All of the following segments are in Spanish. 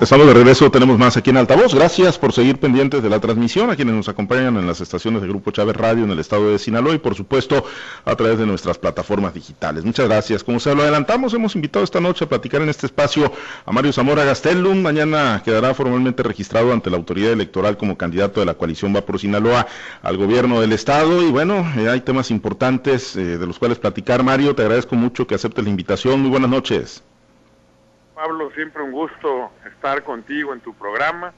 Estamos de regreso, tenemos más aquí en Altavoz. Gracias por seguir pendientes de la transmisión, a quienes nos acompañan en las estaciones de Grupo Chávez Radio en el estado de Sinaloa y por supuesto a través de nuestras plataformas digitales. Muchas gracias. Como se lo adelantamos, hemos invitado esta noche a platicar en este espacio a Mario Zamora Gastelum. Mañana quedará formalmente registrado ante la autoridad electoral como candidato de la coalición Va por Sinaloa al gobierno del estado. Y bueno, eh, hay temas importantes eh, de los cuales platicar. Mario, te agradezco mucho que aceptes la invitación. Muy buenas noches. Pablo, siempre un gusto estar contigo en tu programa.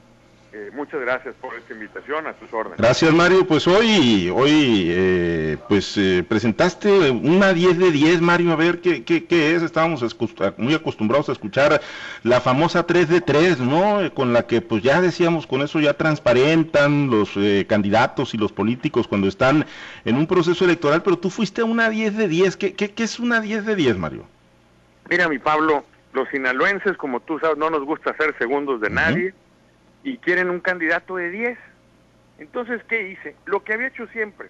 Eh, muchas gracias por esta invitación, a tus órdenes. Gracias Mario, pues hoy, hoy eh, pues eh, presentaste una 10 de 10 Mario, a ver qué, qué, qué es, estábamos muy acostumbrados a escuchar la famosa 3 de 3, ¿no? Con la que pues ya decíamos, con eso ya transparentan los candidatos y los políticos cuando están en un proceso electoral, pero tú fuiste a una 10 de 10, ¿qué, qué, qué es una 10 de 10 Mario? Mira mi Pablo, los sinaloenses, como tú sabes, no nos gusta ser segundos de nadie y quieren un candidato de 10. Entonces, ¿qué hice? Lo que había hecho siempre.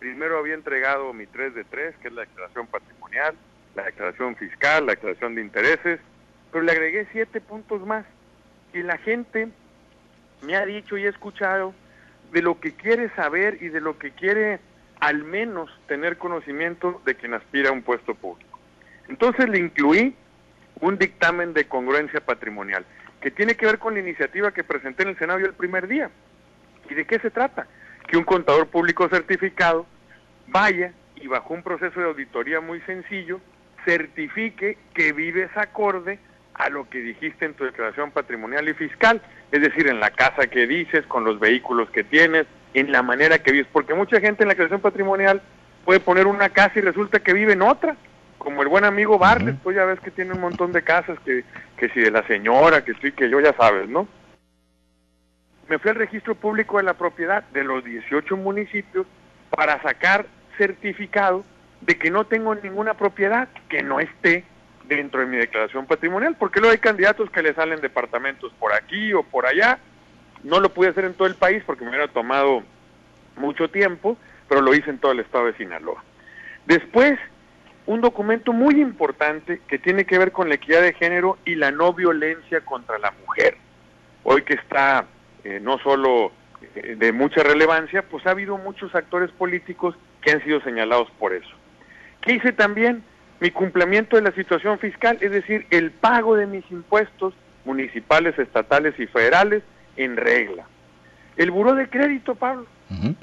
Primero había entregado mi 3 de 3, que es la declaración patrimonial, la declaración fiscal, la declaración de intereses, pero le agregué siete puntos más. Y la gente me ha dicho y he escuchado de lo que quiere saber y de lo que quiere al menos tener conocimiento de quien aspira a un puesto público. Entonces le incluí un dictamen de congruencia patrimonial, que tiene que ver con la iniciativa que presenté en el Senado el primer día. ¿Y de qué se trata? Que un contador público certificado vaya y bajo un proceso de auditoría muy sencillo, certifique que vives acorde a lo que dijiste en tu declaración patrimonial y fiscal, es decir, en la casa que dices, con los vehículos que tienes, en la manera que vives, porque mucha gente en la declaración patrimonial puede poner una casa y resulta que vive en otra, como el buen amigo Barles, pues ya ves que tiene un montón de casas, que, que si de la señora, que sí, que yo ya sabes, ¿no? Me fui al registro público de la propiedad de los 18 municipios para sacar certificado de que no tengo ninguna propiedad que no esté dentro de mi declaración patrimonial, porque luego hay candidatos que le salen departamentos por aquí o por allá. No lo pude hacer en todo el país porque me hubiera tomado mucho tiempo, pero lo hice en todo el estado de Sinaloa. Después un documento muy importante que tiene que ver con la equidad de género y la no violencia contra la mujer. Hoy que está eh, no solo eh, de mucha relevancia, pues ha habido muchos actores políticos que han sido señalados por eso. ¿Qué hice también? Mi cumplimiento de la situación fiscal, es decir, el pago de mis impuestos municipales, estatales y federales en regla. El buró de crédito, Pablo.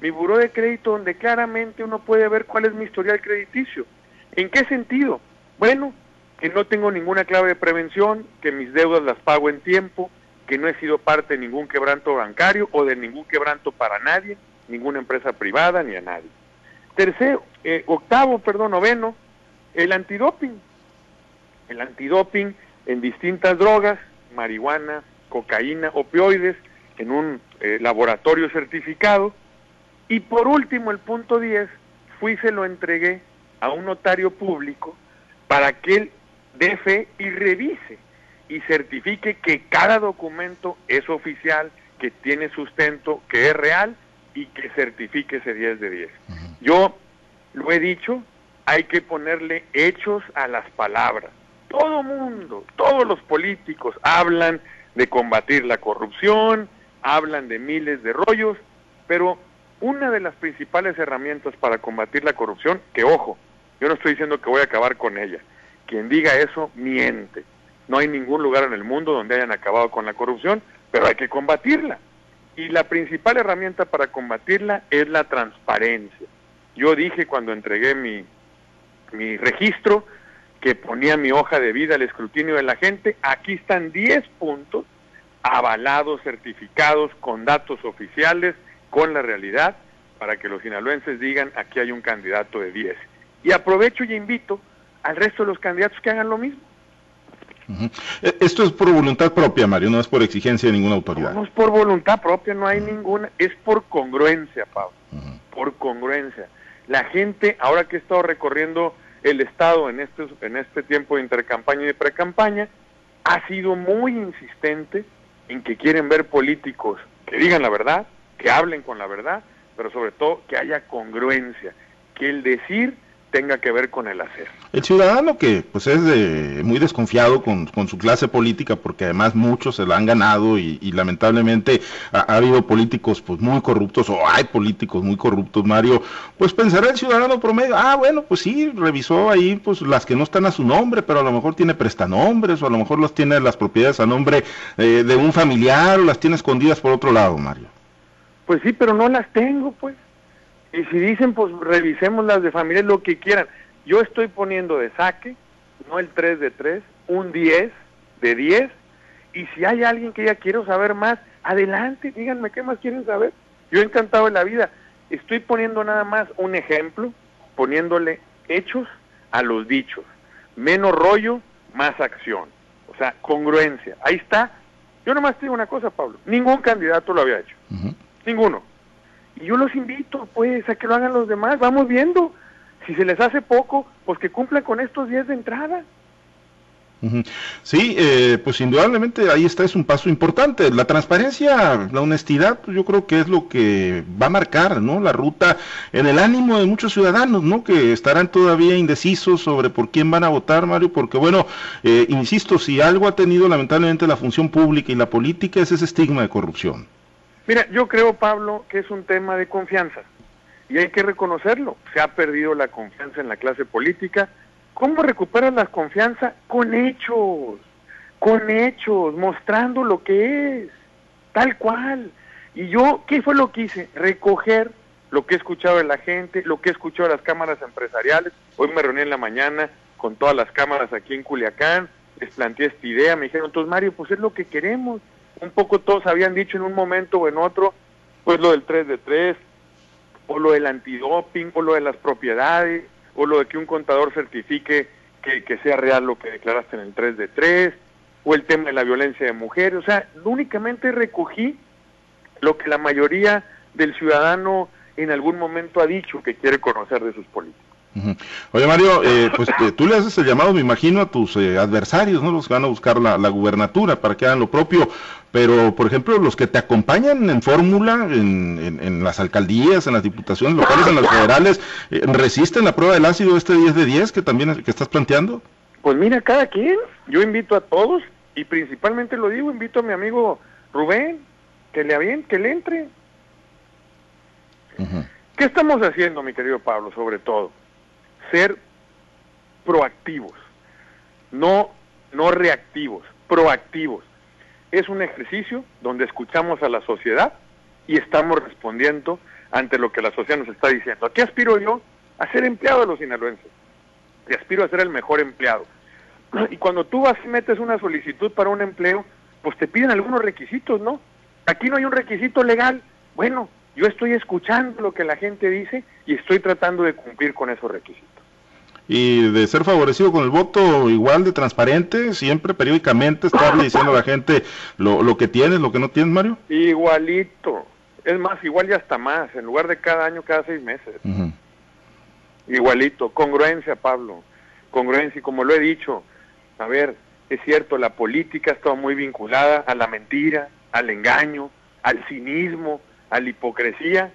Mi buró de crédito donde claramente uno puede ver cuál es mi historial crediticio ¿En qué sentido? Bueno, que no tengo ninguna clave de prevención, que mis deudas las pago en tiempo, que no he sido parte de ningún quebranto bancario o de ningún quebranto para nadie, ninguna empresa privada ni a nadie. Tercero, eh, octavo, perdón, noveno, el antidoping. El antidoping en distintas drogas, marihuana, cocaína, opioides, en un eh, laboratorio certificado. Y por último, el punto 10, fui se lo entregué a un notario público para que él dé fe y revise y certifique que cada documento es oficial, que tiene sustento, que es real y que certifique ese 10 de 10. Yo lo he dicho, hay que ponerle hechos a las palabras. Todo mundo, todos los políticos hablan de combatir la corrupción, hablan de miles de rollos, pero una de las principales herramientas para combatir la corrupción, que ojo, yo no estoy diciendo que voy a acabar con ella. Quien diga eso miente. No hay ningún lugar en el mundo donde hayan acabado con la corrupción, pero hay que combatirla. Y la principal herramienta para combatirla es la transparencia. Yo dije cuando entregué mi, mi registro que ponía mi hoja de vida al escrutinio de la gente, aquí están 10 puntos avalados, certificados, con datos oficiales, con la realidad, para que los sinaloenses digan aquí hay un candidato de 10. Y aprovecho y invito al resto de los candidatos que hagan lo mismo. E, esto es por voluntad propia, Mario, no es por exigencia de ninguna autoridad. No, es por voluntad propia, no hay ninguna, es por congruencia, Pablo, por congruencia. La gente, ahora que he estado recorriendo el Estado en este, en este tiempo de intercampaña y de precampaña, ha sido muy insistente en que quieren ver políticos que digan la verdad, que hablen con la verdad, pero sobre todo que haya congruencia, que el decir tenga que ver con el hacer. El ciudadano que pues es muy desconfiado con, su clase política porque además muchos se la han ganado y, lamentablemente ha, habido políticos pues muy corruptos o hay políticos muy corruptos, Mario, pues pensará el ciudadano promedio, ah bueno, pues sí, revisó ahí pues las que no están a su nombre, pero a lo mejor tiene prestanombres o a lo mejor las tiene las propiedades a nombre eh, de un familiar o las tiene escondidas por otro lado, Mario. Pues sí, pero no las tengo, pues. Y si dicen, pues revisemos las de familia, lo que quieran. Yo estoy poniendo de saque, no el 3 de 3, un 10 de 10. Y si hay alguien que ya quiero saber más, adelante, díganme qué más quieren saber. Yo he encantado de la vida. Estoy poniendo nada más un ejemplo, poniéndole hechos a los dichos. Menos rollo, más acción. O sea, congruencia. Ahí está. Yo nomás te digo una cosa, Pablo. Ningún candidato lo había hecho. Ninguno. Y yo los invito, pues, a que lo hagan los demás. Vamos viendo. Si se les hace poco, pues que cumplan con estos días de entrada. Sí, eh, pues indudablemente ahí está, es un paso importante. La transparencia, la honestidad, pues yo creo que es lo que va a marcar, ¿no? La ruta en el ánimo de muchos ciudadanos, ¿no? Que estarán todavía indecisos sobre por quién van a votar, Mario, porque bueno, eh, insisto, si algo ha tenido lamentablemente la función pública y la política es ese estigma de corrupción. Mira, yo creo, Pablo, que es un tema de confianza y hay que reconocerlo. Se ha perdido la confianza en la clase política. ¿Cómo recuperas la confianza? Con hechos, con hechos, mostrando lo que es, tal cual. Y yo, ¿qué fue lo que hice? Recoger lo que he escuchado de la gente, lo que he escuchado de las cámaras empresariales. Hoy me reuní en la mañana con todas las cámaras aquí en Culiacán, les planteé esta idea, me dijeron, entonces Mario, pues es lo que queremos un poco todos habían dicho en un momento o en otro, pues lo del 3 de 3, o lo del antidoping, o lo de las propiedades, o lo de que un contador certifique que, que sea real lo que declaraste en el 3 de 3, o el tema de la violencia de mujeres. O sea, únicamente recogí lo que la mayoría del ciudadano en algún momento ha dicho que quiere conocer de sus políticos. Oye Mario, eh, pues eh, tú le haces el llamado, me imagino, a tus eh, adversarios, ¿no? Los que van a buscar la, gubernatura para que hagan lo propio, pero por ejemplo, los que te acompañan en fórmula, en, las alcaldías, en las diputaciones locales, en las federales, ¿resisten la prueba del ácido este 10 de 10 que también que estás planteando? Pues mira, cada quien, yo invito a todos y principalmente lo digo, invito a mi amigo Rubén, que le bien, que le entre. ¿Qué estamos haciendo, mi querido Pablo, sobre todo? Ser proactivos, no, no reactivos, proactivos. Es un ejercicio donde escuchamos a la sociedad y estamos respondiendo ante lo que la sociedad nos está diciendo. ¿A qué aspiro yo? A ser empleado de los sinaloenses. Y aspiro a ser el mejor empleado. Y cuando tú vas y metes una solicitud para un empleo, pues te piden algunos requisitos, ¿no? Aquí no hay un requisito legal. Bueno, yo estoy escuchando lo que la gente dice y estoy tratando de cumplir con esos requisitos y de ser favorecido con el voto igual de transparente, siempre periódicamente estarle diciendo a la gente lo, lo que tienes, lo que no tienes, Mario? Igualito. Es más, igual y hasta más, en lugar de cada año, cada seis meses. Igualito. Congruencia, Pablo. Congruencia, y como lo he dicho, a ver, es cierto, la política está muy vinculada a la mentira, al engaño, al cinismo, a la hipocresía.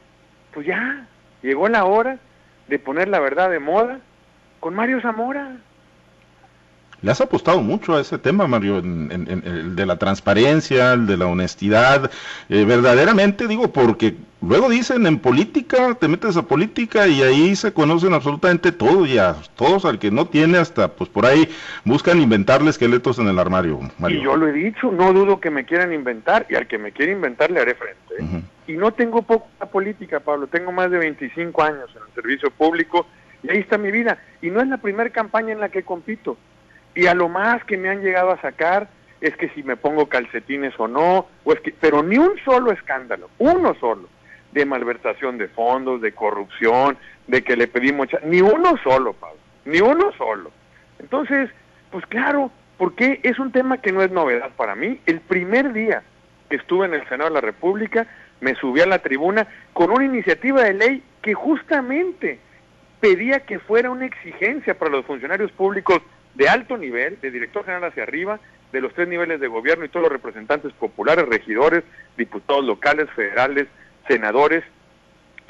Pues ya, llegó la hora de poner la verdad de moda con Mario Zamora. Le has apostado mucho a ese tema, Mario, en, el de la transparencia, el de la honestidad, eh, verdaderamente digo, porque luego dicen en política, te metes a política y ahí se conocen absolutamente todo ya, todos al que no tiene hasta, pues por ahí buscan inventarle esqueletos en el armario, Mario. Y yo lo he dicho, no dudo que me quieran inventar y al que me quiera inventar le haré frente. ¿eh? Y no tengo poca política, Pablo, tengo más de 25 años en el servicio público y ahí está mi vida. Y no es la primera campaña en la que compito. Y a lo más que me han llegado a sacar es que si me pongo calcetines o no, o es que, pero ni un solo escándalo, uno solo, de malversación de fondos, de corrupción, de que le pedimos, ni uno solo, Pablo, ni uno solo. Entonces, pues claro, porque es un tema que no es novedad para mí. El primer día que estuve en el Senado de la República, me subí a la tribuna con una iniciativa de ley que justamente pedía que fuera una exigencia para los funcionarios públicos de alto nivel, de director general hacia arriba, de los tres niveles de gobierno y todos los representantes populares, regidores, diputados locales, federales, senadores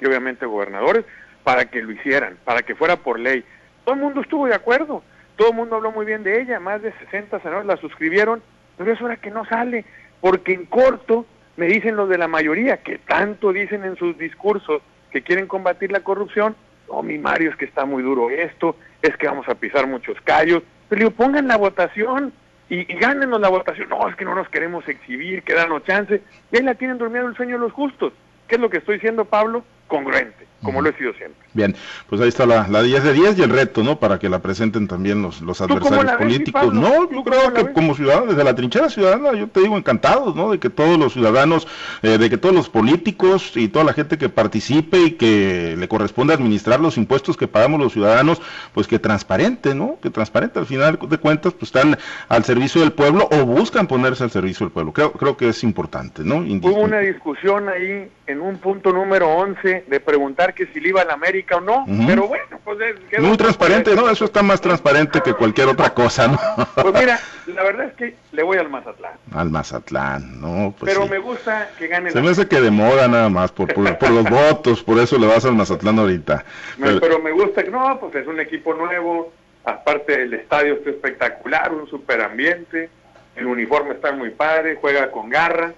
y obviamente gobernadores, para que lo hicieran, para que fuera por ley. todo el mundo estuvo de acuerdo, todo el mundo habló muy bien de ella, más de 60 senadores la suscribieron, pero es hora que no sale, porque en corto me dicen los de la mayoría, que tanto dicen en sus discursos que quieren combatir la corrupción, no, mi Mario, es que está muy duro esto, es que vamos a pisar muchos callos, pero digo, pongan la votación y, y gánenos la votación, no, es que no nos queremos exhibir, que danos chance, y ahí la tienen durmiendo el sueño de los justos. ¿Qué es lo que estoy diciendo, Pablo? Congruente, como lo he sido siempre. Bien, pues ahí está la, la 10 de 10 y el reto, ¿no? Para que la presenten también los, los adversarios políticos. no, yo creo que como ciudadano, desde la trinchera ciudadana, yo te digo encantados, ¿no? De que todos los ciudadanos, eh, de que todos los políticos y toda la gente que participe y que le corresponde administrar los impuestos que pagamos los ciudadanos, pues que transparente, ¿no? Que transparente, al final de cuentas, pues están al servicio del pueblo o buscan ponerse al servicio del pueblo. Creo, creo que es importante, ¿no? Hubo una discusión ahí en un punto número 11 de preguntar que si le iba a la América o no, uh -huh. pero bueno, pues es, muy transparente, ¿no? Eso está más transparente que cualquier otra cosa, ¿no? Pues mira, la verdad es que le voy al Mazatlán. Al Mazatlán, no, pues Pero sí. me gusta que gane Se me hace que de moda nada más, por, por, por, los votos, por eso le vas al Mazatlán ahorita. Pero, pero me gusta que, no, pues es un equipo nuevo, aparte el estadio está espectacular, un superambiente, el uniforme está muy padre, juega con garra.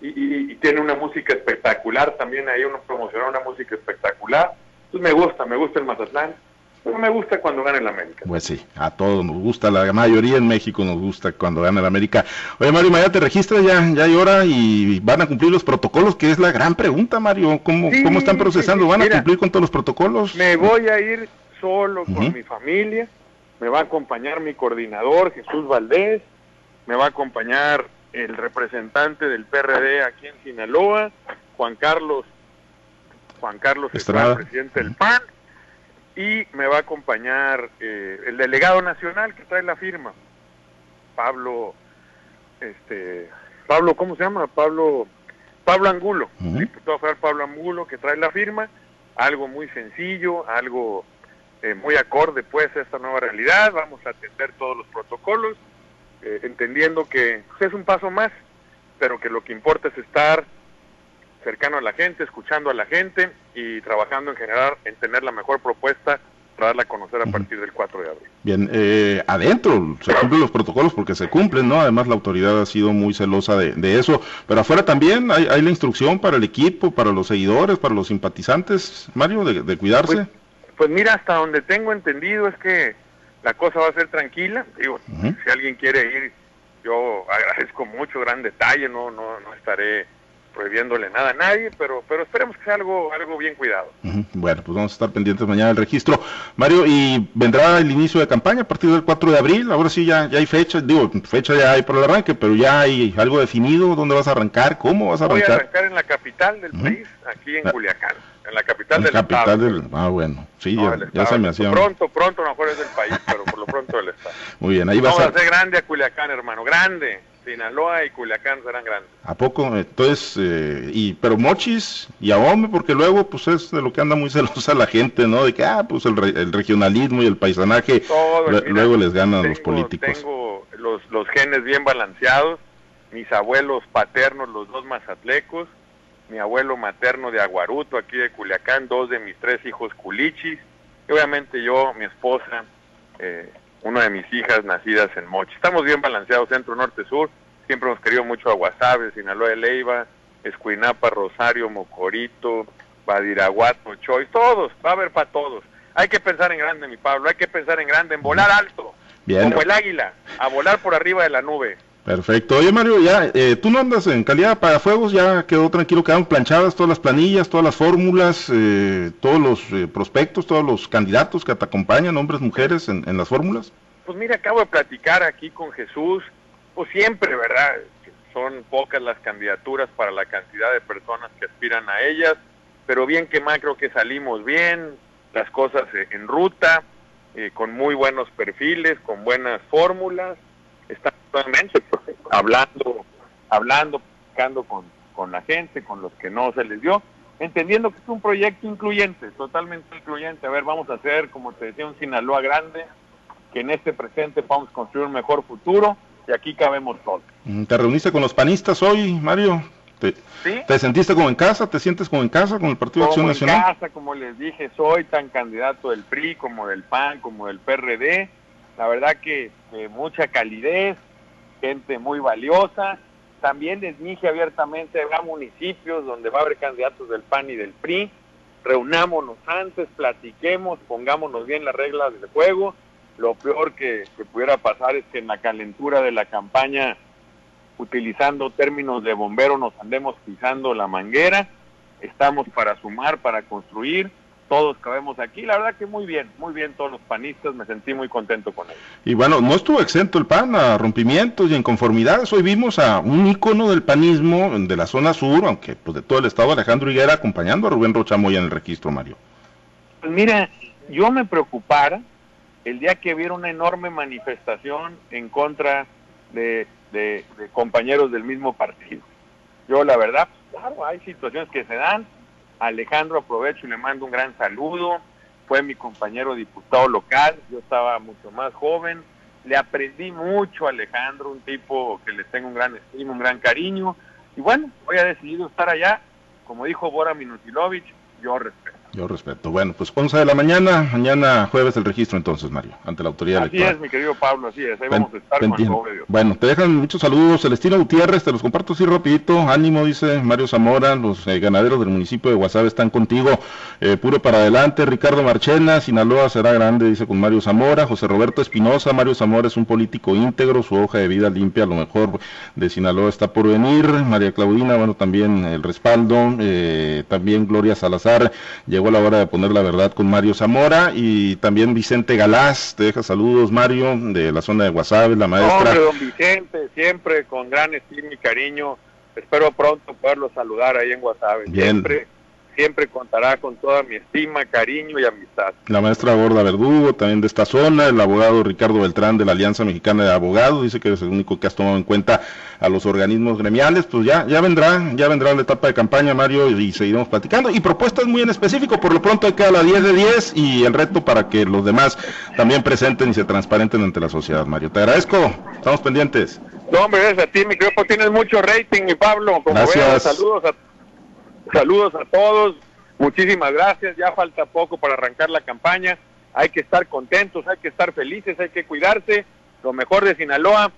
Y, y, y, tiene una música espectacular también ahí uno promocionó una música espectacular entonces me gusta, me gusta el Mazatlán pero me gusta cuando gana el América. Pues sí, a todos nos gusta, la mayoría en México nos gusta cuando gana el América. Oye Mario, mañana te registras, ya, ya hay hora y van a cumplir los protocolos, que es la gran pregunta Mario, ¿cómo, sí, cómo están procesando? ¿Van Mira, a cumplir con todos los protocolos? Me voy a ir solo con uh -huh. mi familia, me va a acompañar mi coordinador Jesús Valdés, me va a acompañar el representante del PRD aquí en Sinaloa, Juan Carlos, Juan Carlos Estrada, presidente del PAN, y me va a acompañar eh, el delegado nacional que trae la firma, Pablo, este, Pablo, ¿cómo se llama? Pablo, Pablo Angulo, uh -huh. diputado federal Pablo Angulo que trae la firma, algo muy sencillo, algo eh, muy acorde pues a esta nueva realidad, vamos a atender todos los protocolos, eh, entendiendo que pues, es un paso más, pero que lo que importa es estar cercano a la gente, escuchando a la gente y trabajando en general en tener la mejor propuesta para darla a conocer a partir del 4 de abril. Bien, eh, adentro se cumplen los protocolos porque se cumplen, ¿no? Además la autoridad ha sido muy celosa de, de eso, pero afuera también hay, hay, la instrucción para el equipo, para los seguidores, para los simpatizantes, Mario, de, de cuidarse. Pues, pues, mira, hasta donde tengo entendido es que la cosa va a ser tranquila, digo, uh -huh. si alguien quiere ir, yo agradezco mucho, gran detalle, no, no, no estaré prohibiéndole nada a nadie, pero pero esperemos que sea algo algo bien cuidado. Uh -huh. Bueno, pues vamos a estar pendientes mañana del registro. Mario, ¿y vendrá el inicio de campaña a partir del 4 de abril? Ahora sí ya, ya hay fecha, digo, fecha ya hay por el arranque, pero ya hay algo definido, ¿dónde vas a arrancar? ¿Cómo vas a arrancar? Voy a arrancar en la capital del uh -huh. país, aquí en Culiacán, en la capital en del capital estado. Del, ah, bueno, sí, no, ya, ya, se me hacía... Pronto, pronto, no mejor es del país, pero por lo pronto del estado. Muy bien, ahí Vamos a... a hacer grande a Culiacán, hermano, grande. Sinaloa y Culiacán serán grandes. ¿A poco? Entonces, eh, y pero Mochis y Ahome, porque luego pues es de lo que anda muy celosa la gente, ¿no? De que, ah, pues el, re, el regionalismo y el paisanaje, Todo, mira, luego les ganan tengo, los políticos. Tengo los, los genes bien balanceados, mis abuelos paternos, los dos mazatlecos, mi abuelo materno de Aguaruto, aquí de Culiacán, dos de mis tres hijos culichis, y obviamente yo, mi esposa, eh, una de mis hijas nacidas en Mochi. Estamos bien balanceados centro, norte, sur. Siempre hemos querido mucho a Guasave, Sinaloa de Leiva, Escuinapa, Rosario, Mocorito, Badiraguato, Choy, todos, va a haber para todos. Hay que pensar en grande, mi Pablo, hay que pensar en grande, en volar alto, Bien. como el águila, a volar por arriba de la nube. Perfecto. Oye, Mario, ya, eh, tú no andas en calidad para fuegos, ya quedó tranquilo, quedaron planchadas todas las planillas, todas las fórmulas, eh, todos los eh, prospectos, todos los candidatos que te acompañan, hombres, mujeres, en, las fórmulas. Pues mira, acabo de platicar aquí con Jesús, pues siempre, ¿verdad? Son pocas las candidaturas para la cantidad de personas que aspiran a ellas, pero bien que más creo que salimos bien, las cosas en ruta, con muy buenos perfiles, con buenas fórmulas, está actualmente hablando, hablando, buscando con, con la gente, con los que no se les dio, entendiendo que es un proyecto incluyente, totalmente incluyente. A ver, vamos a hacer, como te decía, un Sinaloa grande, que en este presente podamos construir un mejor futuro y aquí cabemos todos. ¿Te reuniste con los panistas hoy, Mario? ¿Te, sentiste como en casa? ¿Te sientes como en casa con el Partido de Acción Nacional? en casa, como les dije, soy tan candidato del PRI como del PAN, como del PRD. La verdad que mucha calidez, gente muy valiosa. También les abiertamente, habrá municipios donde va a haber candidatos del PAN y del PRI. Reunámonos antes, platiquemos, pongámonos bien las reglas del juego. Lo peor que, que pudiera pasar es que en la calentura de la campaña utilizando términos de bombero nos andemos pisando la manguera, estamos para sumar, para construir, todos cabemos aquí, la verdad que muy bien, muy bien todos los panistas, me sentí muy contento con ellos. Y bueno, no estuvo exento el PAN a rompimientos y inconformidades, hoy vimos a un ícono del panismo de la zona sur, aunque pues de todo el estado, Alejandro Higuera, acompañando a Rubén Rochamoya en el registro, Mario. Pues mira, yo me preocupara el día que viera una enorme manifestación en contra de de, compañeros del mismo partido. Yo la verdad, claro, hay situaciones que se dan. Alejandro aprovecho y le mando un gran saludo. Fue mi compañero diputado local, yo estaba mucho más joven. Le aprendí mucho a Alejandro, un tipo que le tengo un gran estima, un gran cariño. Y bueno, hoy ha decidido estar allá. Como dijo Bora Minutilovich, yo respeto. Yo respeto. Bueno, pues 11 de la mañana, mañana jueves el registro entonces, Mario, ante la autoridad así electoral. Así es, mi querido Pablo, así es, ahí vamos a estar con el Bueno, te dejan muchos saludos, Celestino Gutiérrez, te los comparto así rapidito, ánimo, dice Mario Zamora, los eh, ganaderos del municipio de Guasave están contigo, eh, puro para adelante, Ricardo Marchena, Sinaloa será grande, dice con Mario Zamora, José Roberto Espinosa, Mario Zamora es un político íntegro, su hoja de vida limpia, a lo mejor de Sinaloa está por venir, María Claudina, bueno, también el respaldo, eh, también Gloria Salazar, llegó la hora de poner la verdad con Mario Zamora y también Vicente Galás, te deja saludos Mario, de la zona de Guasave, la maestra. Hombre, don Vicente, siempre con gran estima y cariño, espero pronto poderlo saludar ahí en Guasave. Siempre siempre contará con toda mi estima, cariño y amistad. La maestra Gorda Verdugo, también de esta zona, el abogado Ricardo Beltrán de la Alianza Mexicana de Abogados, dice que eres el único que has tomado en cuenta a los organismos gremiales, pues ya, ya vendrá, ya vendrá la etapa de campaña, Mario, y seguiremos platicando. Y propuestas muy en específico, por lo pronto queda la 10 de 10 y el reto para que los demás también presenten y se transparenten ante la sociedad, Mario. Te agradezco, estamos pendientes. No, hombre, gracias a ti, mi creo tienes mucho rating, mi Pablo. Como gracias. saludos a Saludos a todos, muchísimas gracias, ya falta poco para arrancar la campaña, hay que estar contentos, hay que estar felices, hay que cuidarse, lo mejor de Sinaloa,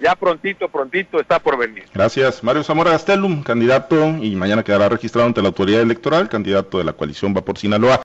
ya prontito, prontito está por venir. Gracias. Mario Zamora Gastelum, candidato, y mañana quedará registrado ante la autoridad electoral, candidato de la coalición Va por Sinaloa.